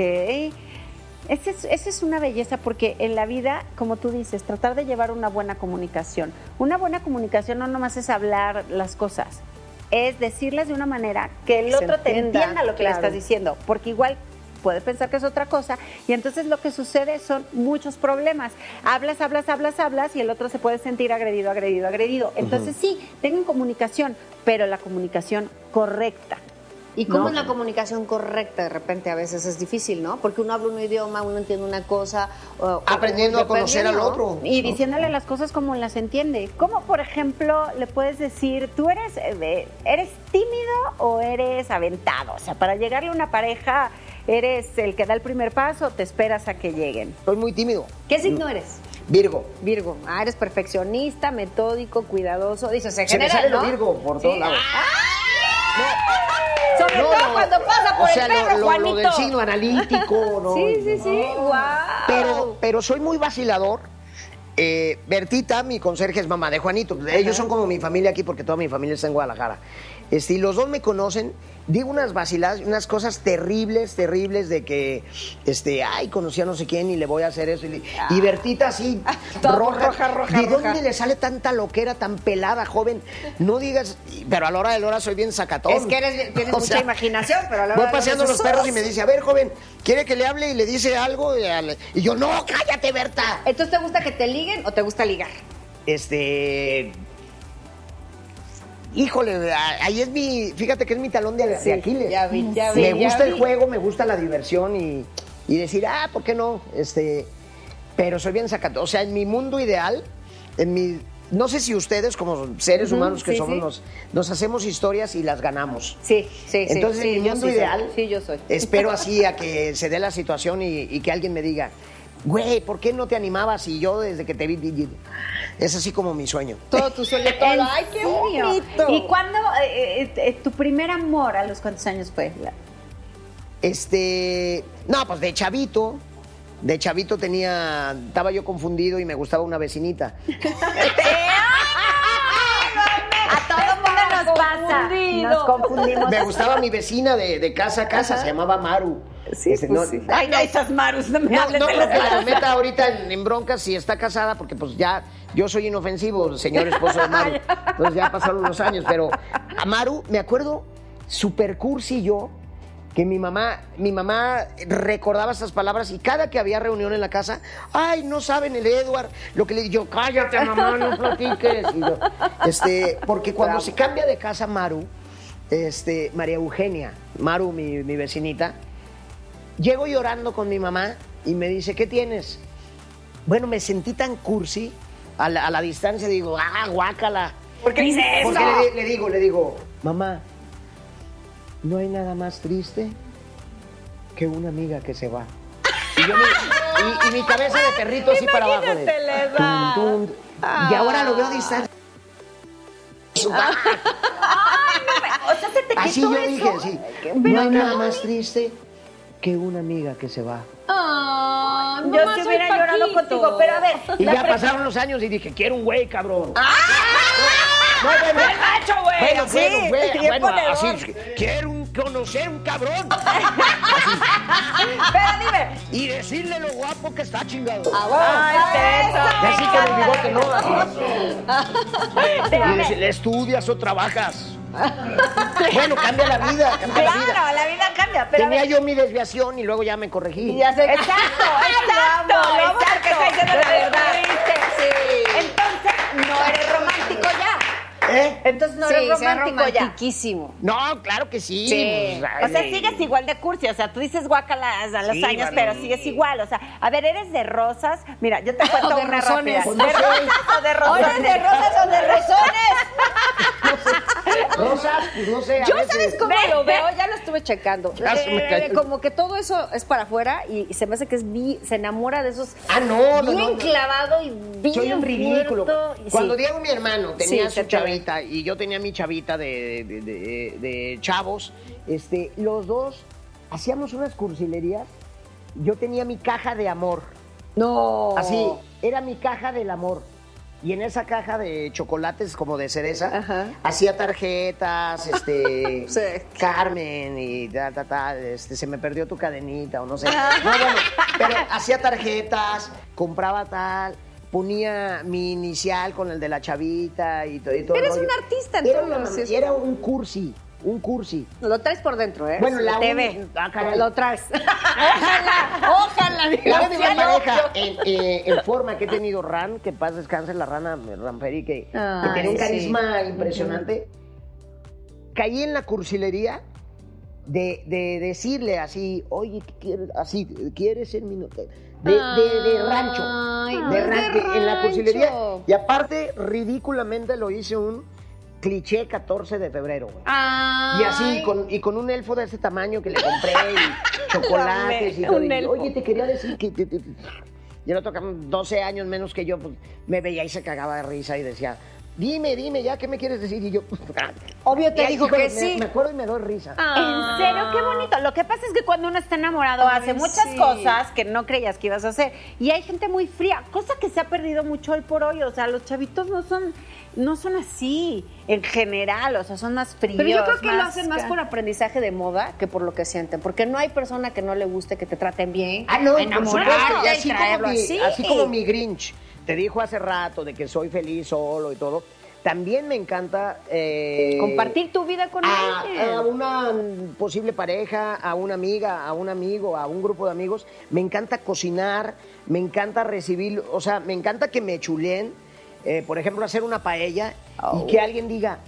Esa es, esa es una belleza porque en la vida, como tú dices, tratar de llevar una buena comunicación. Una buena comunicación no nomás es hablar las cosas, es decirlas de una manera que el Que otro te entienda, entienda lo que claro. le estás diciendo. Porque igual puede pensar que es otra cosa y entonces lo que sucede son muchos problemas. Hablas, hablas, hablas, hablas y el otro se puede sentir agredido, agredido, agredido. Entonces sí, tengan comunicación, pero la comunicación correcta. ¿Y cómo No. es la comunicación correcta? De repente a veces es difícil, ¿no? Porque uno habla un idioma, uno entiende una cosa. o- Aprendiendo a conocer al otro. Y diciéndole las cosas como las entiende. Como por ejemplo le puedes decir, tú eres, eh, eres tímido o eres aventado. O sea, para llegarle a una pareja, eres el que da el primer paso, o te esperas a que lleguen. Soy muy tímido. ¿Qué signo eres? Virgo. Virgo. Ah, eres perfeccionista, metódico, cuidadoso. Dices, en Se me general, sale lo. Virgo por todos Sí. Lados. Sobre No, todo no, cuando pasa por o sea, el perro, lo, lo- Juanito. lo del signo analítico, ¿no? Sí, sí, sí. Guau. Pero, pero soy muy vacilador. Eh, Bertita, mi conserje, es mamá de Juanito. Ellos son como mi familia aquí porque toda mi familia está en Guadalajara. Este, y los dos me conocen. Digo unas vaciladas, unas cosas terribles, terribles de que, este, ay, conocí a no sé quién y le voy a hacer eso. Y, y Bertita así, roja, roja, roja, ¿De roja. dónde le sale tanta loquera, tan pelada, joven? No digas, pero a la hora de la hora soy bien sacatón. Es que eres, tienes O mucha sea, imaginación, pero a la Voy hora de paseando los perros y me dice, a ver, joven, ¿quiere que le hable y le dice algo? Y, al- y yo, no, cállate, Berta. Entonces, ¿te gusta que te liguen o te gusta ligar? Este. Híjole, ahí es mi. Fíjate que es mi talón de, Aquiles. ya vi, ya me vi, ya gusta el juego, me gusta la diversión y, y decir, ah, ¿por qué no? Este. Pero soy bien sacato. O sea, en mi mundo ideal, en mi. No sé si ustedes, como seres humanos que sí, somos, sí. Nos, nos hacemos historias y las ganamos. Sí, sí, sí. Entonces, sí, en mi mundo sí soy. ideal, Sí, yo soy. espero así a que se dé la situación y, y que alguien me diga, güey, ¿por qué no te animabas? Y yo desde que te vi, es así como mi sueño. Todo tu sueño, todo. ¿En ¡Ay, qué serio? bonito! ¿Y cuándo eh, eh, eh, tu primer amor a los cuántos años fue? Este, no, pues de chavito, de chavito tenía, estaba yo confundido y me gustaba una vecinita. A todo mundo nos pasa. confundido. Nos confundimos. Me gustaba mi vecina de, de casa a casa, se llamaba Maru. Sí, pues no, sí. Ay, no, esas Marus, no me No, hables no de creo las que la meta ahorita en, en broncas si está casada, porque pues ya yo soy inofensivo, señor esposo de Maru. Entonces ya pasaron los años, pero a Maru, me acuerdo, super cursi yo, que mi mamá, mi mamá recordaba estas palabras y cada que había reunión en la casa, ay, no saben el Edward, lo que le digo, cállate mamá, no platiques. Y yo, este, porque cuando se cambia de casa Maru, este, María Eugenia, Maru, mi, mi vecinita, Llego llorando con mi mamá y me dice, ¿qué tienes? Bueno, me sentí tan cursi, a la, a la distancia digo, ah, guácala. ¿Por qué dice eso? Porque le, le digo, le digo, mamá, no hay nada más triste que una amiga que se va. Y, yo me- y- y mi cabeza de perrito así para abajo. de, tum, tum. Y ahora lo veo a distancia. O sea, se te Así quitó yo eso. dije, sí. No hay nada más triste que una amiga que se va. Ah, Yo mamá, si hubiera llorado contigo, pero a ver. Y ya pasaron los años y dije, quiero un güey, cabrón. Ah. No, no, bueno. ¡Bien macho, güey! Bueno, bueno, bueno, bueno, así, quiero un- conocer un cabrón Pero dime. y decirle lo guapo que está chingado. Ay, Y así con el bigote, ¿no? Y decirle, ¿estudias o trabajas? bueno, cambia la vida, cambia la vida. Claro, la vida cambia, pero Tenía yo mi desviación y luego ya me corregí. Ya sé. Exacto, exacto, Lo exacto. que está diciendo la verdad. Sí. Entonces, no eres romántico ya. ¿Eh? Entonces no sí, eres romántico ya. No, claro que sí. Sí. pues, O sea, sigues igual de cursi, o sea, tú dices guacalas a los Sí, años, pero sigues igual, o sea, a ver, ¿eres de rosas? Mira, yo te cuento O de una rosones. rápida. ¿De rosas o de ¿O rosones? eres de rosas o de rosones? Rosas, pues no sé. Yo, veces- ¿sabes cómo Ve, lo ve. veo? Ya lo estuve checando. Ya se me Eh, cayó. como que todo eso es para afuera y, y se me hace que es bi- se enamora de esos. Ah, no, no, bien no, no. clavado y bien Soy un ridículo. y Cuando sí. Diego, mi hermano, tenía Sí, su chavita y yo tenía mi chavita de, de- de- de chavos, este, los dos hacíamos unas cursilerías. Yo tenía mi caja de amor. No. Así, era mi caja del amor. Y en esa caja de chocolates como de cereza, Ajá. hacía tarjetas, este, Sí. Carmen y tal, tal, tal, este, se me perdió tu cadenita o no sé. No, bueno, pero hacía tarjetas, compraba tal, ponía mi inicial con el de la chavita y todo. y todo el Eres un artista en era una Era un cursi. Un cursi. Lo traes por dentro, ¿eh? Bueno, la te un-. Ah. Lo traes. ojalá, ojalá. La sí, pareja en, eh, en forma que he tenido Ran, que paz descanse la rana Ranferi, que, que Ay, tenía un sí. carisma impresionante. Caí en la cursilería de, de decirle así, oye, ¿qué quieres? Así, ¿quieres ser mi novia? De, de, de rancho. Ay, de no es ran- de de- en la cursilería. rancho. Y aparte, ridículamente lo hice un cliché 14 de febrero, güey. Ay. Y así, con, y con un elfo de ese tamaño que le compré, y chocolates y todo. un y, elfo. Oye, te quería decir que... te- te- te-". Y el otro, cabrón, 12 años menos que yo, pues me veía y se cagaba de risa y decía, dime, dime, ya, ¿qué me quieres decir? Y yo, Obvio te "Ay, dijo que me- sí. Me acuerdo y me doy risa. En serio, qué bonito. Lo que pasa es que cuando uno está enamorado Ay, hace muchas sí. cosas que no creías que ibas a hacer. Y hay gente muy fría, cosa que se ha perdido mucho hoy por hoy. O sea, los chavitos no son, no son así en general, o sea, son más fríos. Pero yo creo que lo hacen más por aprendizaje de moda que por lo que sienten. Porque no hay persona que no le guste que te traten bien. Ah, no, por supuesto. Y así como, traerlo mi, así. así como mi Grinch te dijo hace rato de que soy feliz solo y todo, también me encanta... eh, Compartir tu vida con a, alguien. a una posible pareja, a una amiga, a un amigo, a un grupo de amigos. Me encanta cocinar, me encanta recibir, o sea, me encanta que me chulen, eh, por ejemplo, hacer una paella y que alguien diga,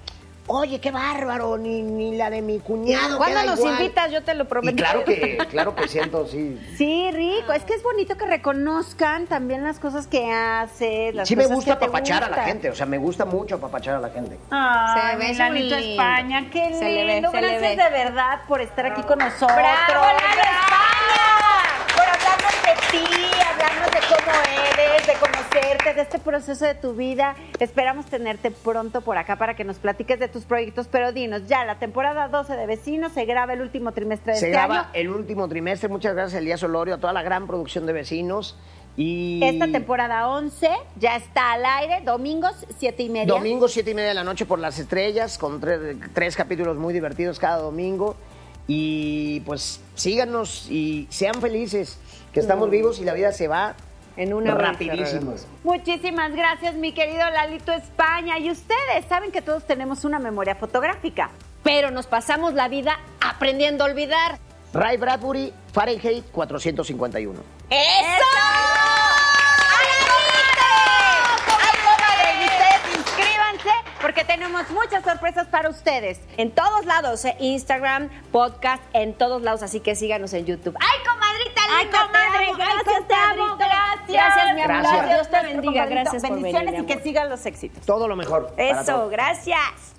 oye, qué bárbaro, ni, ni la de mi cuñado. ¿Cuándo queda nos igual". invitas? Yo te lo Y prometo. claro que, claro que siento, sí. Sí, rico. Es que es bonito que reconozcan también las cosas que haces. Las Sí me gusta apapachar a la gente, o sea, me gusta mucho apapachar a la gente. Ay, Se ve. España, qué lindo. Se le ve, se le Gracias ve. de verdad por estar aquí con nosotros. ¡Bravo, Lalo España! Por hablarnos de ti, hablarnos de cómo eres, de conocerte, de este proceso de tu vida. Esperamos tenerte pronto por acá para que nos platiques de tus proyectos, pero dinos, ya la temporada 12 de Vecinos se graba el último trimestre de Se este graba año. el último trimestre. Muchas gracias, Elías Olorio, a toda la gran producción de vecinos. Y Esta temporada 11 ya está al aire, domingos, 7 y media. Domingo, siete y media de la noche por las estrellas, con tres, tres capítulos muy divertidos cada domingo. Y pues síganos y sean felices, que estamos vivos y la vida se va En una rapidísimo. vez, Muchísimas gracias, mi querido Lalito España. Y ustedes saben que todos tenemos una memoria fotográfica. Pero nos pasamos la vida aprendiendo a olvidar. Ray Bradbury, Fahrenheit 451. ¡Eso! ¡Ay, comadre! Y ustedes porque tenemos muchas sorpresas para ustedes. En todos lados, ¿eh? Instagram, podcast, en todos lados. Así que síganos en YouTube. ¡Ay, comadrita Ay, comadre, te amo, gracias, te amo, gracias. Gracias, mi amor. Gracias. Dios te bendiga, gracias por Bendiciones venir, y que sigan los éxitos. Todo lo mejor. para Eso, todos. gracias.